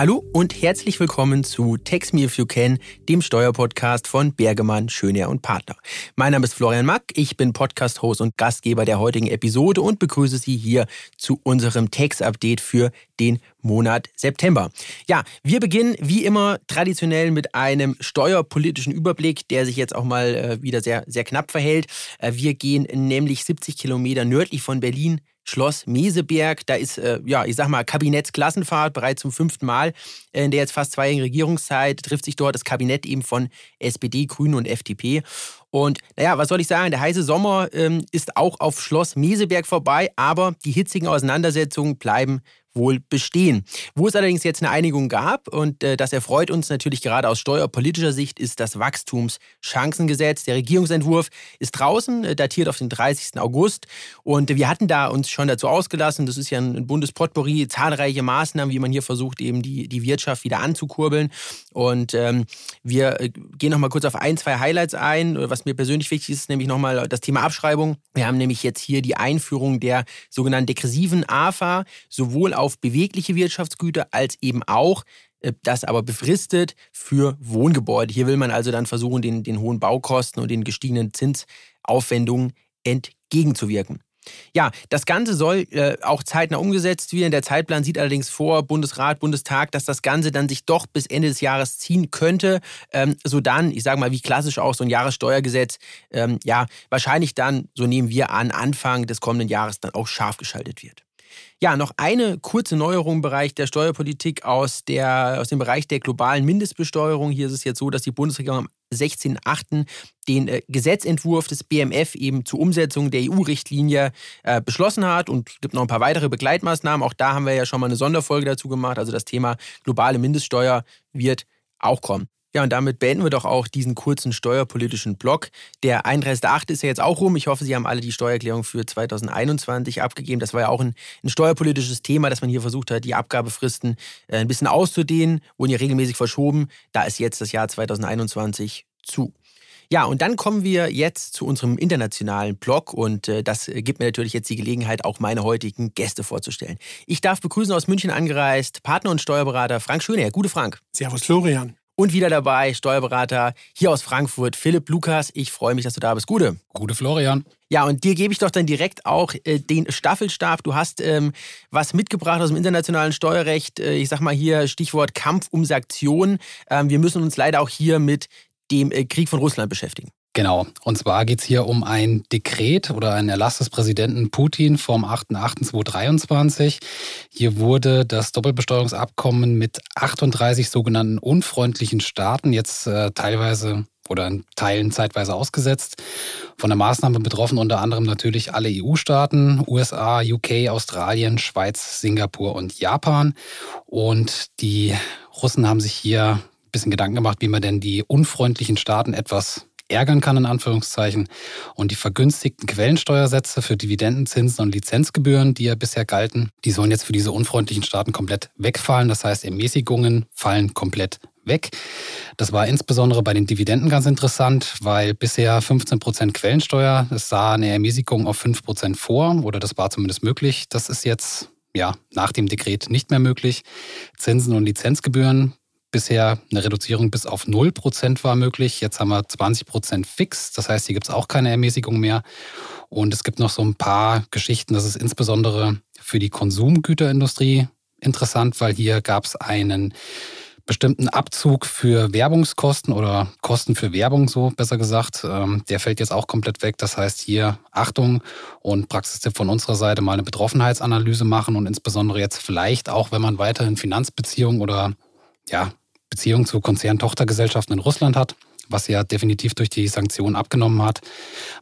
Hallo und herzlich willkommen zu Text Me If You Can, dem Steuerpodcast von Bergemann, Schöner und Partner. Mein Name ist Florian Mack, ich bin Podcast-Host und Gastgeber der heutigen Episode und begrüße Sie hier zu unserem Text-Update für den Monat September. Ja, wir beginnen wie immer traditionell mit einem steuerpolitischen Überblick, der sich jetzt auch mal äh, wieder sehr, sehr knapp verhält. Äh, wir gehen nämlich 70 Kilometer nördlich von Berlin Schloss Meseberg. Da ist, äh, ja, ich sag mal, Kabinettsklassenfahrt bereits zum fünften Mal in der jetzt fast zweijährigen Regierungszeit trifft sich dort das Kabinett eben von SPD, Grünen und FDP. Und naja, was soll ich sagen? Der heiße Sommer ähm, ist auch auf Schloss Meseberg vorbei, aber die hitzigen Auseinandersetzungen bleiben wohl bestehen. Wo es allerdings jetzt eine Einigung gab, und äh, das erfreut uns natürlich gerade aus steuerpolitischer Sicht, ist das Wachstumschancengesetz. Der Regierungsentwurf ist draußen, äh, datiert auf den 30. August. Und wir hatten da uns schon dazu ausgelassen, das ist ja ein Bundespotpourri, zahlreiche Maßnahmen, wie man hier versucht, eben die, die Wirtschaft wieder anzukurbeln. Und ähm, wir äh, gehen nochmal kurz auf ein, zwei Highlights ein. Was mir persönlich wichtig ist, nämlich nochmal das Thema Abschreibung. Wir haben nämlich jetzt hier die Einführung der sogenannten degressiven AFA, sowohl auf bewegliche Wirtschaftsgüter als eben auch äh, das aber befristet für Wohngebäude. Hier will man also dann versuchen, den, den hohen Baukosten und den gestiegenen Zinsaufwendungen entgegenzuwirken. Ja, das Ganze soll äh, auch zeitnah umgesetzt werden. Der Zeitplan sieht allerdings vor, Bundesrat, Bundestag, dass das Ganze dann sich doch bis Ende des Jahres ziehen könnte. Ähm, so dann, ich sage mal, wie klassisch auch so ein Jahressteuergesetz, ähm, ja, wahrscheinlich dann, so nehmen wir an, Anfang des kommenden Jahres dann auch scharf geschaltet wird. Ja, noch eine kurze Neuerung im Bereich der Steuerpolitik aus, der, aus dem Bereich der globalen Mindestbesteuerung. Hier ist es jetzt so, dass die Bundesregierung am 16.08. den äh, Gesetzentwurf des BMF eben zur Umsetzung der EU-Richtlinie äh, beschlossen hat und es gibt noch ein paar weitere Begleitmaßnahmen. Auch da haben wir ja schon mal eine Sonderfolge dazu gemacht. Also das Thema globale Mindeststeuer wird auch kommen. Ja, und damit beenden wir doch auch diesen kurzen steuerpolitischen Block. Der 31.8. ist ja jetzt auch rum. Ich hoffe, Sie haben alle die Steuererklärung für 2021 abgegeben. Das war ja auch ein, ein steuerpolitisches Thema, dass man hier versucht hat, die Abgabefristen äh, ein bisschen auszudehnen, wurden ja regelmäßig verschoben. Da ist jetzt das Jahr 2021 zu. Ja, und dann kommen wir jetzt zu unserem internationalen Blog und äh, das gibt mir natürlich jetzt die Gelegenheit, auch meine heutigen Gäste vorzustellen. Ich darf begrüßen aus München angereist Partner und Steuerberater Frank Schöner. Gute Frank. Servus Florian. Und wieder dabei Steuerberater hier aus Frankfurt, Philipp Lukas. Ich freue mich, dass du da bist. Gute. Gute Florian. Ja, und dir gebe ich doch dann direkt auch äh, den Staffelstab. Du hast ähm, was mitgebracht aus dem internationalen Steuerrecht. Äh, ich sag mal hier Stichwort Kampf um Sanktionen. Ähm, wir müssen uns leider auch hier mit dem äh, Krieg von Russland beschäftigen. Genau. Und zwar geht es hier um ein Dekret oder einen Erlass des Präsidenten Putin vom 8.8.2023. Hier wurde das Doppelbesteuerungsabkommen mit 38 sogenannten unfreundlichen Staaten jetzt äh, teilweise oder in Teilen zeitweise ausgesetzt. Von der Maßnahme betroffen unter anderem natürlich alle EU-Staaten, USA, UK, Australien, Schweiz, Singapur und Japan. Und die Russen haben sich hier ein bisschen Gedanken gemacht, wie man denn die unfreundlichen Staaten etwas ärgern kann, in Anführungszeichen. Und die vergünstigten Quellensteuersätze für Dividendenzinsen und Lizenzgebühren, die ja bisher galten, die sollen jetzt für diese unfreundlichen Staaten komplett wegfallen. Das heißt, Ermäßigungen fallen komplett weg. Das war insbesondere bei den Dividenden ganz interessant, weil bisher 15 Prozent Quellensteuer, es sah eine Ermäßigung auf 5 Prozent vor oder das war zumindest möglich. Das ist jetzt ja, nach dem Dekret nicht mehr möglich. Zinsen und Lizenzgebühren bisher eine Reduzierung bis auf 0% war möglich. Jetzt haben wir 20% fix. Das heißt, hier gibt es auch keine Ermäßigung mehr. Und es gibt noch so ein paar Geschichten. Das ist insbesondere für die Konsumgüterindustrie interessant, weil hier gab es einen bestimmten Abzug für Werbungskosten oder Kosten für Werbung, so besser gesagt. Ähm, der fällt jetzt auch komplett weg. Das heißt, hier Achtung und Praxistipp von unserer Seite mal eine Betroffenheitsanalyse machen und insbesondere jetzt vielleicht auch, wenn man weiterhin Finanzbeziehungen oder ja, Beziehung zu Konzerntochtergesellschaften in Russland hat, was ja definitiv durch die Sanktionen abgenommen hat.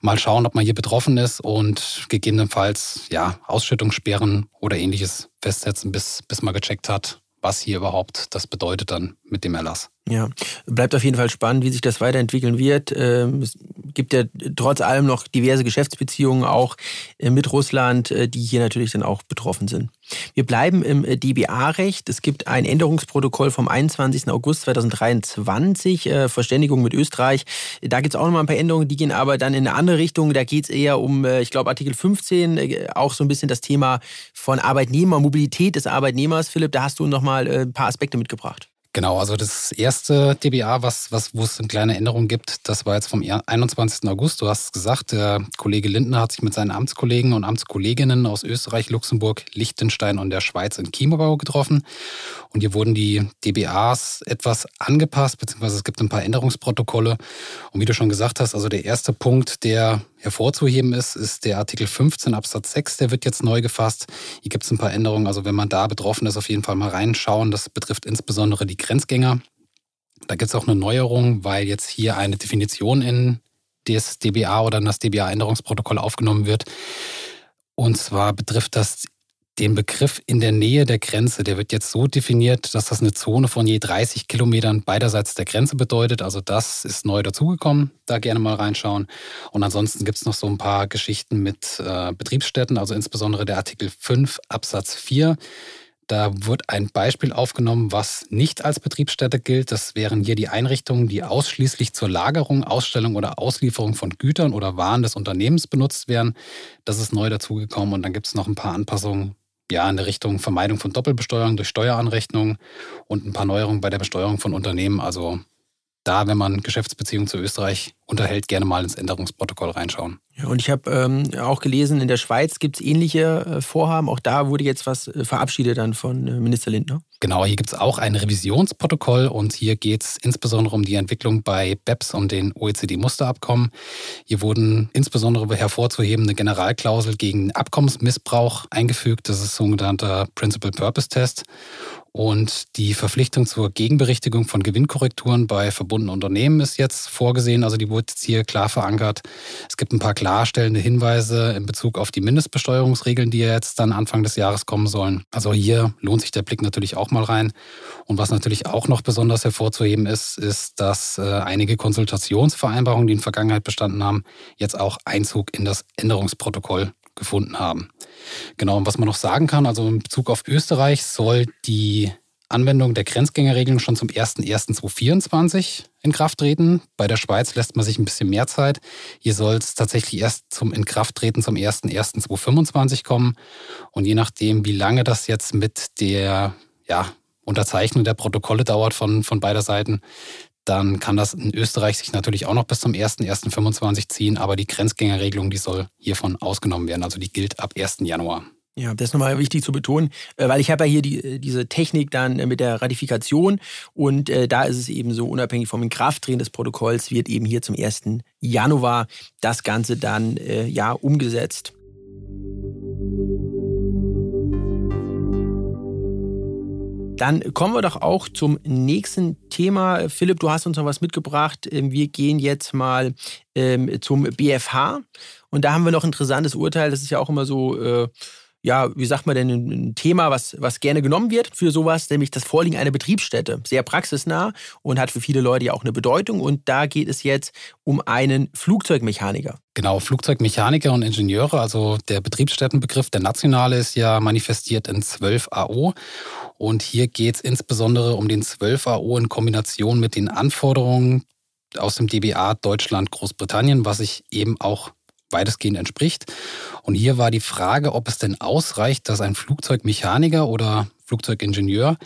Mal schauen, ob man hier betroffen ist und gegebenenfalls ja, Ausschüttungssperren oder ähnliches festsetzen, bis, bis man gecheckt hat, was hier überhaupt das bedeutet dann mit dem Erlass. Ja, bleibt auf jeden Fall spannend, wie sich das weiterentwickeln wird. Ähm, es gibt ja trotz allem noch diverse Geschäftsbeziehungen auch äh, mit Russland, äh, die hier natürlich dann auch betroffen sind. Wir bleiben im äh, DBA-Recht. Es gibt ein Änderungsprotokoll vom 21. August 2023, Verständigung mit Österreich. Da gibt es auch noch mal ein paar Änderungen, die gehen aber dann in eine andere Richtung. Da geht es eher um, ich glaube, Artikel 15, auch so ein bisschen das Thema von Arbeitnehmer, Mobilität des Arbeitnehmers. Philipp, da hast du noch mal ein paar Aspekte mitgebracht. Genau, also das erste DBA, was, was, wo es eine kleine Änderung gibt, das war jetzt vom 21. August. Du hast es gesagt, der Kollege Lindner hat sich mit seinen Amtskollegen und Amtskolleginnen aus Österreich, Luxemburg, Liechtenstein und der Schweiz in Chiemgau getroffen. Und hier wurden die DBAs etwas angepasst, beziehungsweise es gibt ein paar Änderungsprotokolle. Und wie du schon gesagt hast, also der erste Punkt, der hervorzuheben ist, ist der Artikel 15 Absatz 6, der wird jetzt neu gefasst. Hier gibt es ein paar Änderungen. Also wenn man da betroffen ist, auf jeden Fall mal reinschauen. Das betrifft insbesondere die Grenzgänger. Da gibt es auch eine Neuerung, weil jetzt hier eine Definition in das DBA oder in das DBA-Änderungsprotokoll aufgenommen wird. Und zwar betrifft das den Begriff in der Nähe der Grenze, der wird jetzt so definiert, dass das eine Zone von je 30 Kilometern beiderseits der Grenze bedeutet. Also das ist neu dazugekommen. Da gerne mal reinschauen. Und ansonsten gibt es noch so ein paar Geschichten mit äh, Betriebsstätten, also insbesondere der Artikel 5 Absatz 4. Da wird ein Beispiel aufgenommen, was nicht als Betriebsstätte gilt. Das wären hier die Einrichtungen, die ausschließlich zur Lagerung, Ausstellung oder Auslieferung von Gütern oder Waren des Unternehmens benutzt werden. Das ist neu dazugekommen und dann gibt es noch ein paar Anpassungen ja, in der Richtung Vermeidung von Doppelbesteuerung durch Steueranrechnung und ein paar Neuerungen bei der Besteuerung von Unternehmen. Also da, wenn man Geschäftsbeziehungen zu Österreich unterhält, gerne mal ins Änderungsprotokoll reinschauen. Ja, und ich habe ähm, auch gelesen, in der Schweiz gibt es ähnliche äh, Vorhaben. Auch da wurde jetzt was äh, verabschiedet dann von äh, Minister Lindner. Genau, hier gibt es auch ein Revisionsprotokoll und hier geht es insbesondere um die Entwicklung bei BEPS und den OECD-Musterabkommen. Hier wurden insbesondere hervorzuheben eine Generalklausel gegen Abkommensmissbrauch eingefügt. Das ist sogenannter Principal Purpose Test und die Verpflichtung zur Gegenberichtigung von Gewinnkorrekturen bei verbundenen Unternehmen ist jetzt vorgesehen. Also die wurde jetzt hier klar verankert. Es gibt ein paar klarstellende Hinweise in Bezug auf die Mindestbesteuerungsregeln, die jetzt dann Anfang des Jahres kommen sollen. Also hier lohnt sich der Blick natürlich auch mal rein. Und was natürlich auch noch besonders hervorzuheben ist, ist, dass äh, einige Konsultationsvereinbarungen, die in Vergangenheit bestanden haben, jetzt auch Einzug in das Änderungsprotokoll gefunden haben. Genau, und was man noch sagen kann, also in Bezug auf Österreich soll die Anwendung der Grenzgängerregelung schon zum 01.01.2024 in Kraft treten. Bei der Schweiz lässt man sich ein bisschen mehr Zeit. Hier soll es tatsächlich erst zum Inkrafttreten zum 01.01.2025 kommen. Und je nachdem, wie lange das jetzt mit der ja, Unterzeichnung der Protokolle dauert von, von beider Seiten, dann kann das in Österreich sich natürlich auch noch bis zum 01.01.25 ziehen, aber die Grenzgängerregelung, die soll hiervon ausgenommen werden. Also die gilt ab 1. Januar. Ja, das ist nochmal wichtig zu betonen, äh, weil ich habe ja hier die, äh, diese Technik dann äh, mit der Ratifikation und da ist es eben so, unabhängig vom Inkrafttreten des Protokolls wird eben hier zum 1. Januar das Ganze dann ja umgesetzt. Dann kommen wir doch auch zum nächsten Thema. Philipp, du hast uns noch was mitgebracht. Ähm, wir gehen jetzt mal ähm, zum BFH. Und da haben wir noch ein interessantes Urteil. Das ist ja auch immer so, äh, ja, wie sagt man denn, ein Thema, was, was gerne genommen wird für sowas, nämlich das Vorliegen einer Betriebsstätte. Sehr praxisnah und hat für viele Leute ja auch eine Bedeutung. Und da geht es jetzt um einen Flugzeugmechaniker. Genau, Flugzeugmechaniker und Ingenieure, also der Betriebsstättenbegriff, der nationale ist ja manifestiert in 12 AO. Und hier geht es insbesondere um den 12 AO in Kombination mit den Anforderungen aus dem DBA Deutschland, Großbritannien, was sich eben auch weitestgehend entspricht. Und hier war die Frage, ob es denn ausreicht, dass ein Flugzeugmechaniker oder Flugzeugingenieur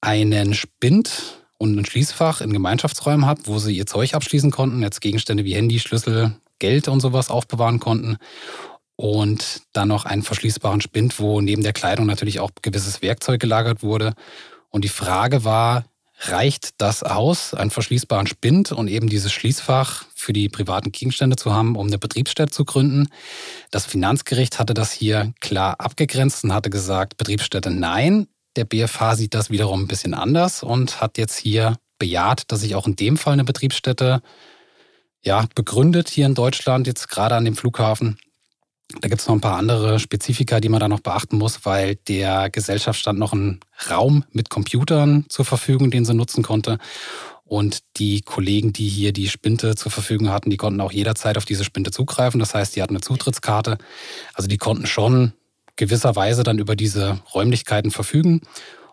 einen Spind und ein Schließfach in Gemeinschaftsräumen hat, wo sie ihr Zeug abschließen konnten, jetzt Gegenstände wie Handy, Schlüssel, Geld und sowas aufbewahren konnten und dann noch einen verschließbaren Spind, wo neben der Kleidung natürlich auch gewisses Werkzeug gelagert wurde. Und die Frage war, reicht das aus, einen verschließbaren Spind und eben dieses Schließfach für die privaten Gegenstände zu haben, um eine Betriebsstätte zu gründen? Das Finanzgericht hatte das hier klar abgegrenzt und hatte gesagt, Betriebsstätte nein. Der BFH sieht das wiederum ein bisschen anders und hat jetzt hier bejaht, dass sich auch in dem Fall eine Betriebsstätte ja, begründet hier in Deutschland, jetzt gerade an dem Flughafen Da gibt es noch ein paar andere Spezifika, die man da noch beachten muss, weil der Gesellschaft stand noch ein Raum mit Computern zur Verfügung, den sie nutzen konnte. Und die Kollegen, die hier die Spinte zur Verfügung hatten, die konnten auch jederzeit auf diese Spinte zugreifen. Das heißt, die hatten eine Zutrittskarte. Also die konnten schon gewisserweise dann über diese Räumlichkeiten verfügen.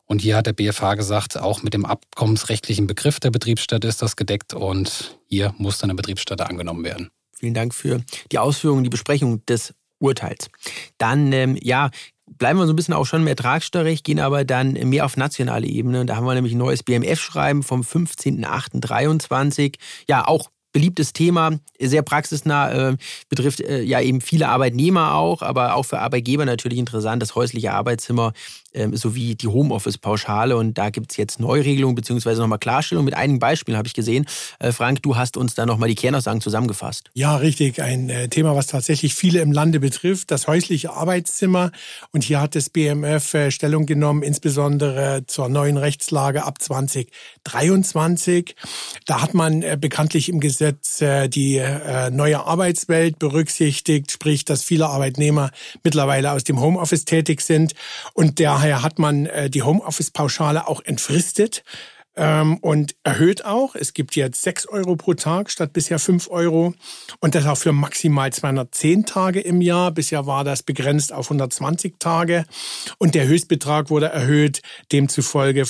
Und hier hat der BFH gesagt, auch mit dem abkommensrechtlichen Begriff der Betriebsstätte ist das gedeckt und hier muss dann eine Betriebsstätte angenommen werden. Vielen Dank für die Ausführungen, die Besprechung des Urteils. Dann, ähm, ja, bleiben wir so ein bisschen auch schon im Ertragssteuerrecht, gehen aber dann mehr auf nationale Ebene. Da haben wir nämlich ein neues BMF-Schreiben vom 15.08.23. Ja, auch beliebtes Thema, sehr praxisnah, äh, betrifft äh, ja eben viele Arbeitnehmer auch, aber auch für Arbeitgeber natürlich interessant, das häusliche Arbeitszimmer ähm, sowie die Homeoffice-Pauschale. Und da gibt es jetzt Neuregelungen beziehungsweise nochmal Klarstellung mit einigen Beispielen, habe ich gesehen. Äh, Frank, du hast uns da nochmal die Kernaussagen zusammengefasst. Ja, richtig. Ein äh, Thema, was tatsächlich viele im Lande betrifft, das häusliche Arbeitszimmer. Und hier hat das BMF äh, Stellung genommen, insbesondere zur neuen Rechtslage ab 2023. Da hat man bekanntlich im Gesetz die neue Arbeitswelt berücksichtigt, sprich, dass viele Arbeitnehmer mittlerweile aus dem Homeoffice tätig sind. Und der Daher hat man äh, die Homeoffice-Pauschale auch entfristet ähm, und erhöht auch. Es gibt jetzt 6 Euro pro Tag statt bisher 5 Euro und das auch für maximal 210 Tage im Jahr. Bisher war das begrenzt auf 120 Tage und der Höchstbetrag wurde erhöht, demzufolge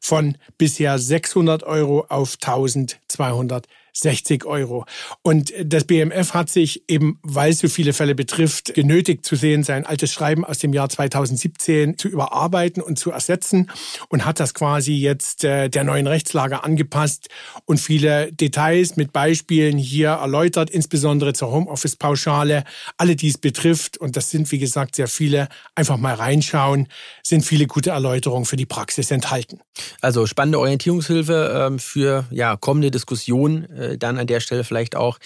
von bisher 600 Euro auf 1200 60 Euro. Und das BMF hat sich eben, weil es so viele Fälle betrifft, genötigt zu sehen, sein altes Schreiben aus dem Jahr 2017 zu überarbeiten und zu ersetzen und hat das quasi jetzt äh, der neuen Rechtslage angepasst und viele Details mit Beispielen hier erläutert, insbesondere zur Homeoffice-Pauschale. Alle, die es betrifft, und das sind wie gesagt sehr viele, einfach mal reinschauen, sind viele gute Erläuterungen für die Praxis enthalten. Also spannende Orientierungshilfe ähm, für ja, kommende Diskussionen dann an der Stelle vielleicht auch,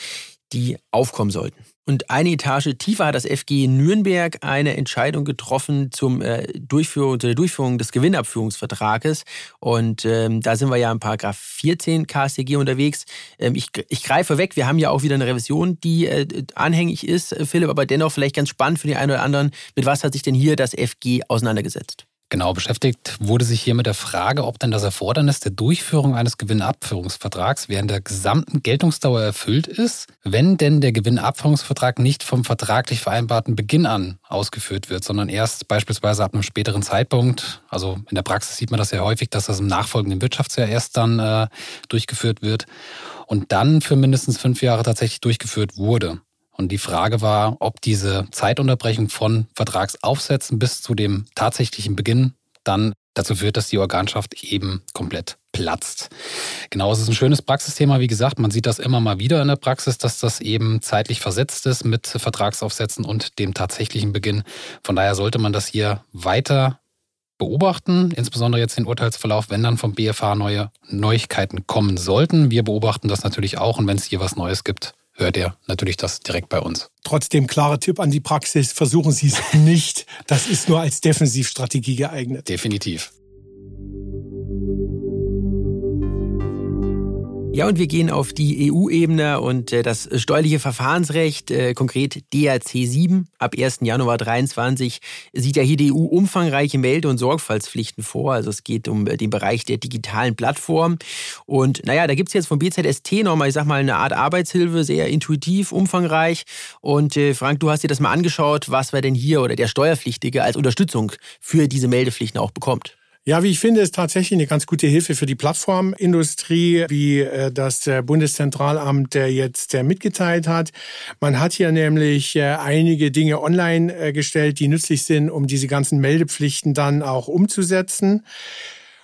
die aufkommen sollten. Und eine Etage tiefer hat das FG Nürnberg eine Entscheidung getroffen zum äh, Durchführung, zur Durchführung des Gewinnabführungsvertrages. Und ähm, da sind wir ja in Paragraph 14 KStG unterwegs. Ähm, ich, ich greife weg, wir haben ja auch wieder eine Revision, die äh, anhängig ist, Philipp, aber dennoch vielleicht ganz spannend für die einen oder anderen. Mit was hat sich denn hier das FG auseinandergesetzt? Genau, beschäftigt wurde sich hier mit der Frage, ob denn das Erfordernis der Durchführung eines Gewinnabführungsvertrags während der gesamten Geltungsdauer erfüllt ist, wenn denn der Gewinnabführungsvertrag nicht vom vertraglich vereinbarten Beginn an ausgeführt wird, sondern erst beispielsweise ab einem späteren Zeitpunkt. Also in der Praxis sieht man das ja häufig, dass das im nachfolgenden Wirtschaftsjahr erst dann äh, durchgeführt wird und dann für mindestens fünf Jahre tatsächlich durchgeführt wurde. Und die Frage war, ob diese Zeitunterbrechung von Vertragsaufsätzen bis zu dem tatsächlichen Beginn dann dazu führt, dass die Organschaft eben komplett platzt. Genau, es ist ein schönes Praxisthema. Wie gesagt, man sieht das immer mal wieder in der Praxis, dass das eben zeitlich versetzt ist mit Vertragsaufsätzen und dem tatsächlichen Beginn. Von daher sollte man das hier weiter beobachten, insbesondere jetzt den Urteilsverlauf, wenn dann vom BFH neue Neuigkeiten kommen sollten. Wir beobachten das natürlich auch und wenn es hier was Neues gibt, hört ihr natürlich das direkt bei uns. Trotzdem klarer Tipp an die Praxis, versuchen Sie es nicht. Das ist nur als Defensivstrategie geeignet. Definitiv. Ja, und wir gehen auf die EU-Ebene und äh, das steuerliche Verfahrensrecht, äh, konkret DRC 7 ab 1. Januar 2023, sieht ja hier die EU umfangreiche Melde- und Sorgfaltspflichten vor. Also es geht um äh, den Bereich der digitalen Plattform. Und naja, da gibt es jetzt vom BZST nochmal, ich sag mal, eine Art Arbeitshilfe, sehr intuitiv, umfangreich. Und Frank, du hast dir das mal angeschaut, was wir denn hier oder der Steuerpflichtige als Unterstützung für diese Meldepflichten auch bekommt. Ja, wie ich finde, ist tatsächlich eine ganz gute Hilfe für die Plattformindustrie, wie äh, das äh, Bundeszentralamt äh, jetzt mitgeteilt hat. Man hat hier nämlich einige Dinge online gestellt, die nützlich sind, um diese ganzen Meldepflichten dann auch umzusetzen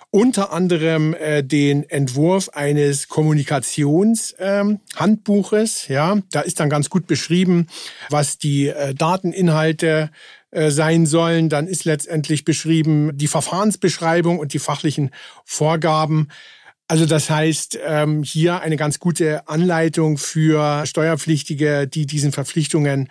unter anderem äh, den Entwurf eines Kommunikationshandbuches. Ähm, ja, da ist dann ganz gut beschrieben, was die äh, Dateninhalte äh, sein sollen. Dann ist letztendlich beschrieben die Verfahrensbeschreibung und die fachlichen Vorgaben. Also das heißt, ähm, hier eine ganz gute Anleitung für Steuerpflichtige, die diesen Verpflichtungen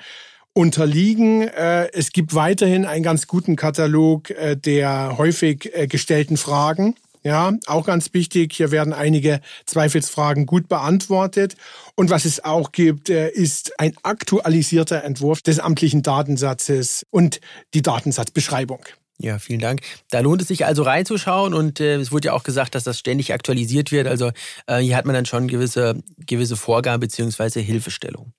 unterliegen. Äh, es gibt weiterhin einen ganz guten Katalog äh, der häufig gestellten Fragen. Ja, auch ganz wichtig. Hier werden einige Zweifelsfragen gut beantwortet. Und was es auch gibt, äh, ist ein aktualisierter Entwurf des amtlichen Datensatzes und die Datensatzbeschreibung. Ja, vielen Dank. Da lohnt es sich also reinzuschauen und äh, es wurde ja auch gesagt, dass das ständig aktualisiert wird. Also äh, hier hat man dann schon gewisse, gewisse Vorgaben bzw. Hilfestellung.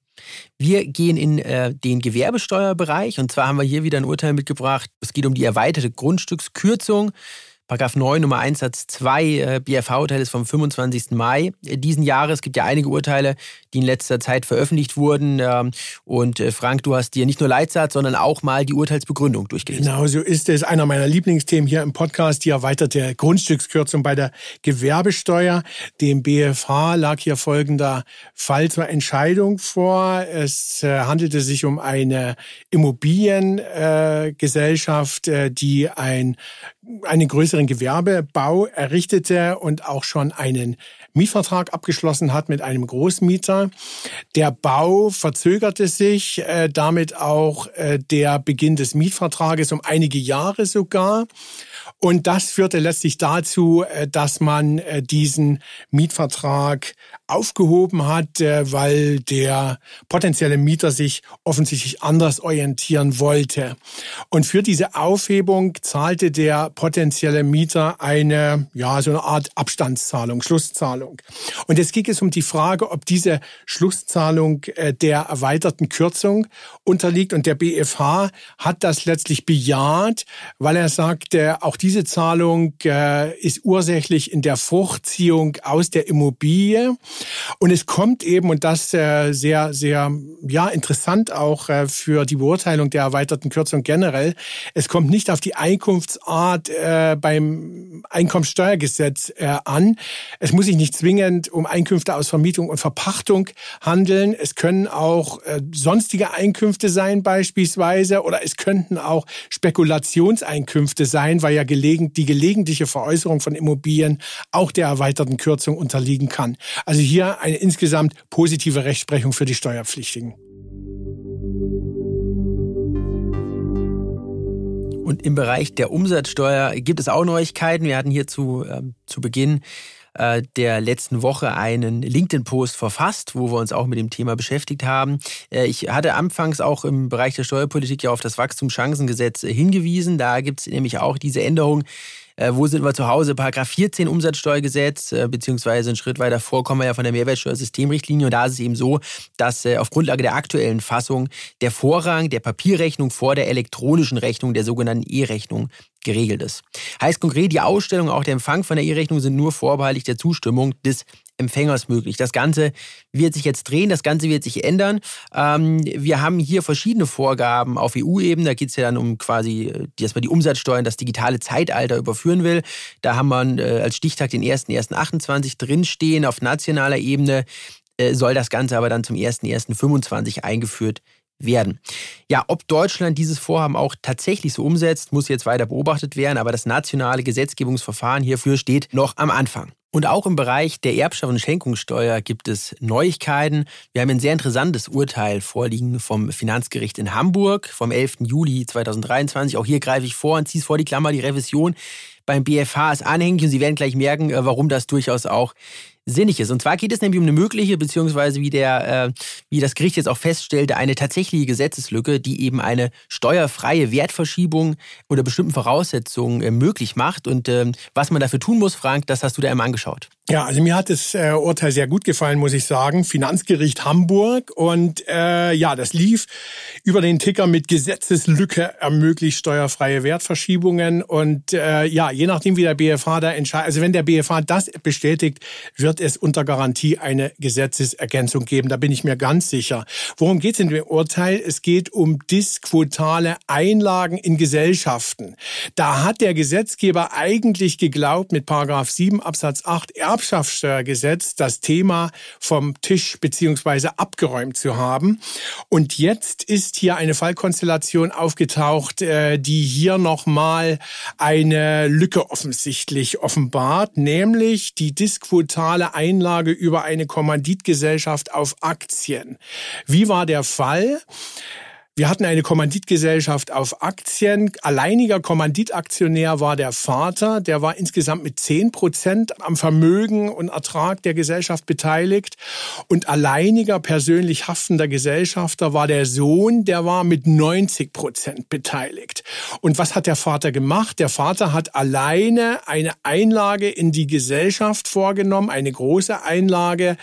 Wir gehen in äh, den Gewerbesteuerbereich und zwar haben wir hier wieder ein Urteil mitgebracht. Es geht um die erweiterte Grundstückskürzung. Paragraph 9 Nummer 1 Satz 2 äh, BFH-Urteil ist vom 25. Mai diesen Jahres. Es gibt ja einige Urteile, die in letzter Zeit veröffentlicht wurden. Ähm, und äh, Frank, du hast dir nicht nur Leitsatz, sondern auch mal die Urteilsbegründung durchgelesen. Genau, so ist es. Einer meiner Lieblingsthemen hier im Podcast, die erweiterte Grundstückskürzung bei der Gewerbesteuer. Dem BFH lag hier folgender Fall zur Entscheidung vor. Es äh, handelte sich um eine Immobiliengesellschaft, die ein, einen größeren Gewerbebau errichtete und auch schon einen Mietvertrag abgeschlossen hat mit einem Großmieter. Der Bau verzögerte sich, äh, damit auch äh, der Beginn des Mietvertrages um einige Jahre sogar. Und das führte letztlich dazu, äh, dass man äh, diesen Mietvertrag aufgehoben hat, äh, weil der potenzielle Mieter sich offensichtlich anders orientieren wollte. Und für diese Aufhebung zahlte der potenzielle Mieter eine, ja, so eine Art Abstandszahlung, Schlusszahlung. Und jetzt ging es um die Frage, ob diese Schlusszahlung der erweiterten Kürzung unterliegt. Und der BFH hat das letztlich bejaht, weil er sagte, auch diese diese Zahlung äh, ist ursächlich in der Vorziehung aus der Immobilie. Und es kommt eben, und das äh, sehr, sehr ja, interessant auch äh, für die Beurteilung der erweiterten Kürzung generell, es kommt nicht auf die Einkunftsart äh, beim Einkommensteuergesetz an. Es muss sich nicht zwingend um Einkünfte aus Vermietung und Verpachtung handeln. Es können auch sonstige Einkünfte sein beispielsweise oder es könnten auch Spekulationseinkünfte sein, weil ja die gelegentliche Veräußerung von Immobilien auch der erweiterten Kürzung unterliegen kann. Also hier eine insgesamt positive Rechtsprechung für die Steuerpflichtigen. Und im Bereich der Umsatzsteuer gibt es auch Neuigkeiten. Wir hatten hier zu, äh, zu Beginn äh, der letzten Woche einen LinkedIn-Post verfasst, wo wir uns auch mit dem Thema beschäftigt haben. Äh, ich hatte anfangs auch im Bereich der Steuerpolitik ja auf das Wachstumschancengesetz hingewiesen. Da gibt es nämlich auch diese Änderung, äh, wo sind wir zu Hause? Paragraph 14 Umsatzsteuergesetz, äh, beziehungsweise einen Schritt weiter vor kommen wir ja von der Mehrwertsteuersystemrichtlinie. Und da ist es eben so, dass äh, auf Grundlage der aktuellen Fassung der Vorrang der Papierrechnung vor der elektronischen Rechnung, der sogenannten E-Rechnung, geregelt ist. Heißt konkret, die Ausstellung, auch der Empfang von der E-Rechnung sind nur vorbehaltlich der Zustimmung des Empfängers möglich. Das Ganze wird sich jetzt drehen, das Ganze wird sich ändern. Ähm, wir haben hier verschiedene Vorgaben auf EU-Ebene. Da geht es ja dann um quasi, dass man die Umsatzsteuern, das digitale Zeitalter überführen will. Da haben wir äh, als Stichtag den 1.1.28 drinstehen. Auf nationaler Ebene äh, soll das Ganze aber dann zum 1.1.25 eingeführt werden. Ja, ob Deutschland dieses Vorhaben auch tatsächlich so umsetzt, muss jetzt weiter beobachtet werden, aber das nationale Gesetzgebungsverfahren hierfür steht noch am Anfang. Und auch im Bereich der Erbschaft- und Schenkungssteuer gibt es Neuigkeiten. Wir haben ein sehr interessantes Urteil vorliegen vom Finanzgericht in Hamburg vom 11. Juli 2023. Auch hier greife ich vor und ziehe es vor die Klammer. Die Revision beim BFH ist anhängig und Sie werden gleich merken, äh, warum das durchaus auch sinnig ist. Und zwar geht es nämlich um eine mögliche, beziehungsweise wie, der, äh, wie das Gericht jetzt auch feststellte, eine tatsächliche Gesetzeslücke, die eben eine steuerfreie Wertverschiebung unter bestimmten Voraussetzungen äh, möglich macht. Und äh, was man dafür tun muss, Frank, das hast du da einmal angeschaut. Ja, also mir hat das äh, Urteil sehr gut gefallen, muss ich sagen. Finanzgericht Hamburg und äh, ja, das lief über den Ticker mit Gesetzeslücke ermöglicht steuerfreie Wertverschiebungen und äh, ja, je nachdem wie der BFH da entscheidet, also wenn der BFH das bestätigt, wird es unter Garantie eine Gesetzesergänzung geben. Da bin ich mir ganz sicher. Worum geht es in dem Urteil? Es geht um disquotale Einlagen in Gesellschaften. Da hat der Gesetzgeber eigentlich geglaubt mit Paragraph 7 Absatz 8 Erbschaftssteuergesetz das Thema vom Tisch beziehungsweise abgeräumt zu haben. Und jetzt ist hier eine Fallkonstellation aufgetaucht, äh, die hier nochmal eine Lücke offensichtlich offenbart, nämlich die disquotale Einlage über eine Kommanditgesellschaft auf Aktien. Wie war der Fall? Wir hatten eine Kommanditgesellschaft auf Aktien. Alleiniger Kommanditaktionär war der Vater. Der war insgesamt mit 10 Prozent am Vermögen und Ertrag der Gesellschaft beteiligt. Und alleiniger persönlich haftender Gesellschafter war der Sohn. Der war mit 90 Prozent beteiligt. Und was hat der Vater gemacht? Der Vater hat alleine eine Einlage in die Gesellschaft vorgenommen, eine große Einlage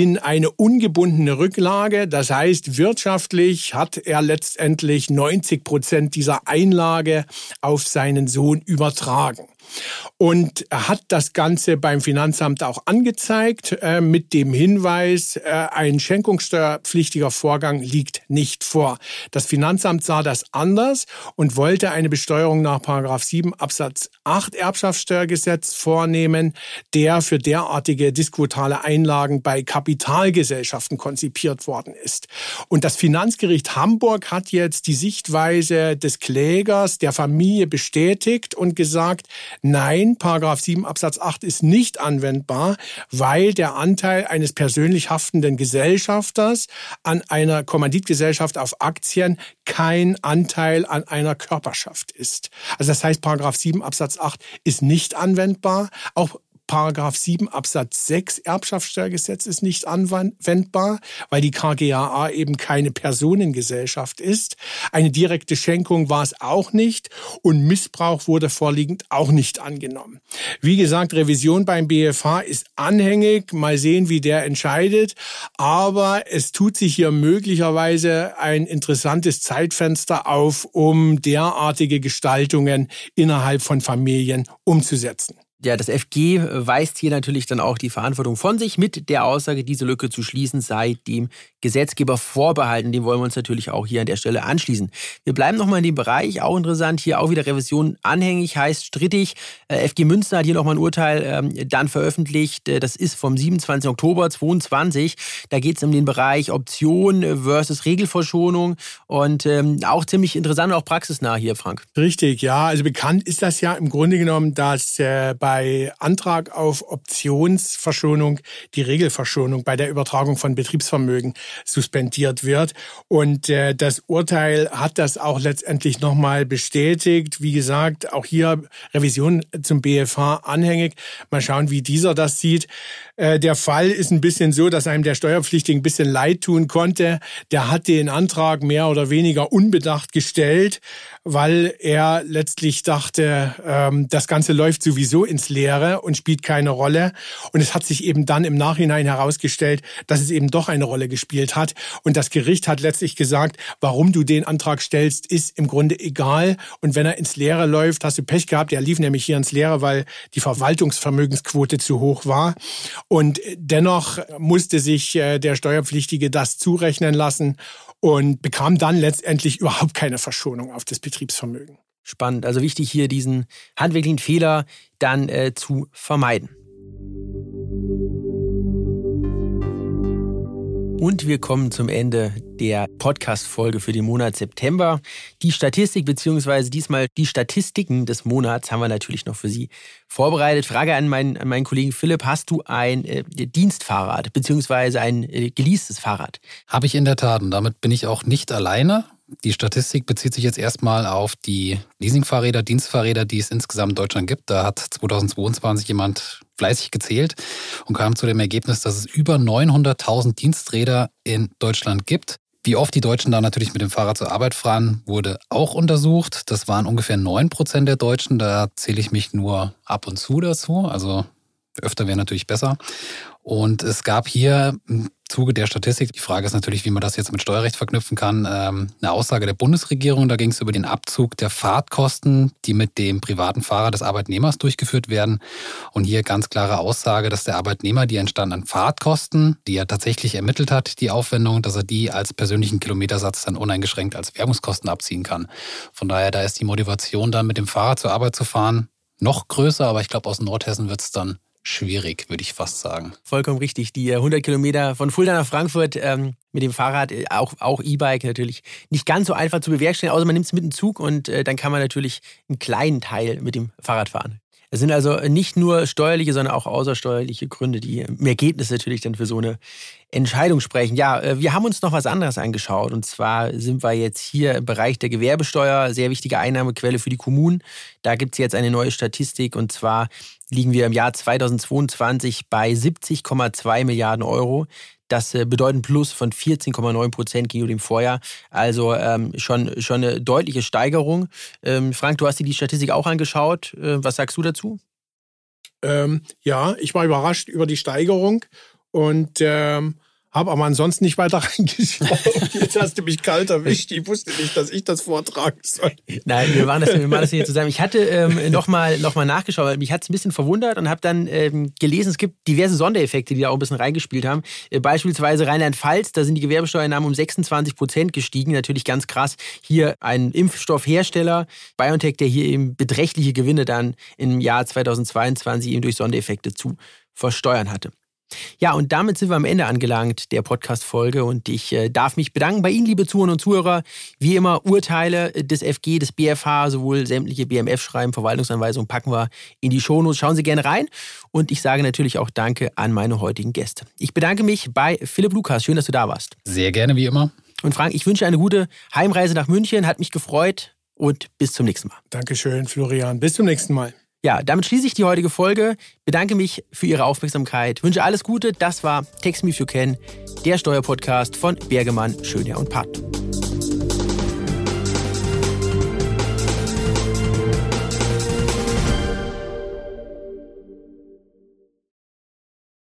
in eine ungebundene Rücklage. Das heißt, wirtschaftlich hat er letztendlich 90 Prozent dieser Einlage auf seinen Sohn übertragen und hat das Ganze beim Finanzamt auch angezeigt äh, mit dem Hinweis, äh, ein schenkungssteuerpflichtiger Vorgang liegt nicht vor. Das Finanzamt sah das anders und wollte eine Besteuerung nach 7 Absatz 8 Erbschaftssteuergesetz vornehmen, der für derartige diskutale Einlagen bei Kapitalgesellschaften konzipiert worden ist. Und das Finanzgericht Hamburg hat jetzt die Sichtweise des Klägers der Familie bestätigt und gesagt, Nein, Paragraph 7 Absatz 8 ist nicht anwendbar, weil der Anteil eines persönlich haftenden Gesellschafters an einer Kommanditgesellschaft auf Aktien kein Anteil an einer Körperschaft ist. Also das heißt, Paragraph 7 Absatz 8 ist nicht anwendbar. Auch Paragraph 7 Absatz 6 Erbschaftssteuergesetz ist nicht anwendbar, weil die KGAA eben keine Personengesellschaft ist. Eine direkte Schenkung war es auch nicht und Missbrauch wurde vorliegend auch nicht angenommen. Wie gesagt, Revision beim BFH ist anhängig. Mal sehen, wie der entscheidet. Aber es tut sich hier möglicherweise ein interessantes Zeitfenster auf, um derartige Gestaltungen innerhalb von Familien umzusetzen. Ja, das FG weist hier natürlich dann auch die Verantwortung von sich mit der Aussage, diese Lücke zu schließen, sei dem Gesetzgeber vorbehalten. Dem wollen wir uns natürlich auch hier an der Stelle anschließen. Wir bleiben nochmal in dem Bereich, auch interessant, hier auch wieder Revision anhängig, heißt strittig. Äh, FG Münster hat hier nochmal ein Urteil ähm, dann veröffentlicht, äh, das ist vom 27. Oktober 2022. Da geht es um den Bereich Option versus Regelverschonung und ähm, auch ziemlich interessant und auch praxisnah hier, Frank. Richtig, ja. Also bekannt ist das ja im Grunde genommen, dass äh, bei bei Antrag auf Optionsverschonung die Regelverschonung bei der Übertragung von Betriebsvermögen suspendiert wird. Und äh, das Urteil hat das auch letztendlich nochmal bestätigt. Wie gesagt, auch hier Revision zum BFH anhängig. Mal schauen, wie dieser das sieht. Äh, der Fall ist ein bisschen so, dass einem der Steuerpflichtige ein bisschen leid tun konnte. Der hat den Antrag mehr oder weniger unbedacht gestellt, weil er letztlich dachte, ähm, das Ganze läuft sowieso ins Leere und spielt keine Rolle. Und es hat sich eben dann im Nachhinein herausgestellt, dass es eben doch eine Rolle gespielt hat. Und das Gericht hat letztlich gesagt, warum du den Antrag stellst, ist im Grunde egal. Und wenn er ins Leere läuft, hast du Pech gehabt. Er lief nämlich hier ins Leere, weil die Verwaltungsvermögensquote zu hoch war. Und dennoch musste sich äh, der Steuerpflichtige das zurechnen lassen und bekam dann letztendlich überhaupt keine Verschonung auf das Betriebsvermögen. Spannend. Also wichtig hier diesen handwerklichen Fehler dann äh, zu vermeiden. Und wir kommen zum Ende der Podcast-Folge für den Monat September. Die Statistik beziehungsweise diesmal die Statistiken des Monats haben wir natürlich noch für Sie vorbereitet. Frage an meinen, an meinen Kollegen Philipp, hast du ein äh, Dienstfahrrad beziehungsweise ein äh, geleastes Fahrrad? Habe ich in der Tat und damit bin ich auch nicht alleine. Die Statistik bezieht sich jetzt erstmal auf die Leasingfahrräder, Dienstfahrräder, die es insgesamt in Deutschland gibt. Da hat 2022 jemand fleißig gezählt und kam zu dem Ergebnis, dass es über 900.000 Diensträder in Deutschland gibt. Wie oft die Deutschen da natürlich mit dem Fahrrad zur Arbeit fahren, wurde auch untersucht. Das waren ungefähr 9 Prozent der Deutschen. Da zähle ich mich nur ab und zu dazu. Also öfter wäre natürlich besser. Und es gab hier im Zuge der Statistik, die Frage ist natürlich, wie man das jetzt mit Steuerrecht verknüpfen kann, ähm, eine Aussage der Bundesregierung. Da ging es über den Abzug der Fahrtkosten, die mit dem privaten Fahrer des Arbeitnehmers durchgeführt werden. Und hier ganz klare Aussage, dass der Arbeitnehmer die entstandenen Fahrtkosten, die er tatsächlich ermittelt hat, die Aufwendung, dass er die als persönlichen Kilometersatz dann uneingeschränkt als Werbungskosten abziehen kann. Von daher, da ist die Motivation dann mit dem Fahrrad zur Arbeit zu fahren noch größer, aber ich glaube, aus Nordhessen wird es dann schwierig, würde ich fast sagen. Vollkommen richtig. Die 100 Kilometer von Fulda nach Frankfurt ähm, mit dem Fahrrad, äh, auch, auch E-Bike natürlich, nicht ganz so einfach zu bewerkstelligen, außer man nimmt es mit dem Zug und äh, dann kann man natürlich einen kleinen Teil mit dem Fahrrad fahren. Es sind also nicht nur steuerliche, sondern auch außersteuerliche Gründe, die im Ergebnis natürlich dann für so eine Entscheidung sprechen. Ja, äh, wir haben uns noch was anderes angeschaut. Und zwar sind wir jetzt hier im Bereich der Gewerbesteuer, sehr wichtige Einnahmequelle für die Kommunen. Da gibt es jetzt eine neue Statistik. Und zwar liegen wir im Jahr 2022 bei 70,2 Milliarden Euro. Das äh, bedeutet ein Plus von 14,9 Prozent gegenüber dem Vorjahr. Also ähm, schon, schon eine deutliche Steigerung. Ähm, Frank, du hast dir die Statistik auch angeschaut. Äh, was sagst du dazu? Ähm, ja, ich war überrascht über die Steigerung und ähm, habe aber ansonsten nicht weiter reingeschaut. Jetzt hast du mich kalt erwischt. Ich wusste nicht, dass ich das vortragen soll. Nein, wir machen das, wir machen das hier zusammen. Ich hatte ähm, nochmal noch mal nachgeschaut, weil mich hat es ein bisschen verwundert und habe dann ähm, gelesen, es gibt diverse Sondereffekte, die da auch ein bisschen reingespielt haben. Äh, beispielsweise Rheinland-Pfalz, da sind die Gewerbesteuernahmen um 26 Prozent gestiegen. Natürlich ganz krass. Hier ein Impfstoffhersteller, BioNTech, der hier eben beträchtliche Gewinne dann im Jahr 2022 eben durch Sondereffekte zu versteuern hatte. Ja, und damit sind wir am Ende angelangt der Podcast-Folge und ich äh, darf mich bedanken bei Ihnen, liebe Zuhörer und Zuhörer. Wie immer, Urteile des FG, des BFH, sowohl sämtliche BMF-Schreiben, Verwaltungsanweisungen packen wir in die Shownotes. Schauen Sie gerne rein und ich sage natürlich auch Danke an meine heutigen Gäste. Ich bedanke mich bei Philipp Lukas. Schön, dass du da warst. Sehr gerne, wie immer. Und Frank, ich wünsche eine gute Heimreise nach München. Hat mich gefreut und bis zum nächsten Mal. Dankeschön, Florian. Bis zum nächsten Mal. Ja, damit schließe ich die heutige Folge. Bedanke mich für Ihre Aufmerksamkeit. Wünsche alles Gute. Das war Text Me If You Can, der Steuerpodcast von Bergemann, Schönherr und Partner.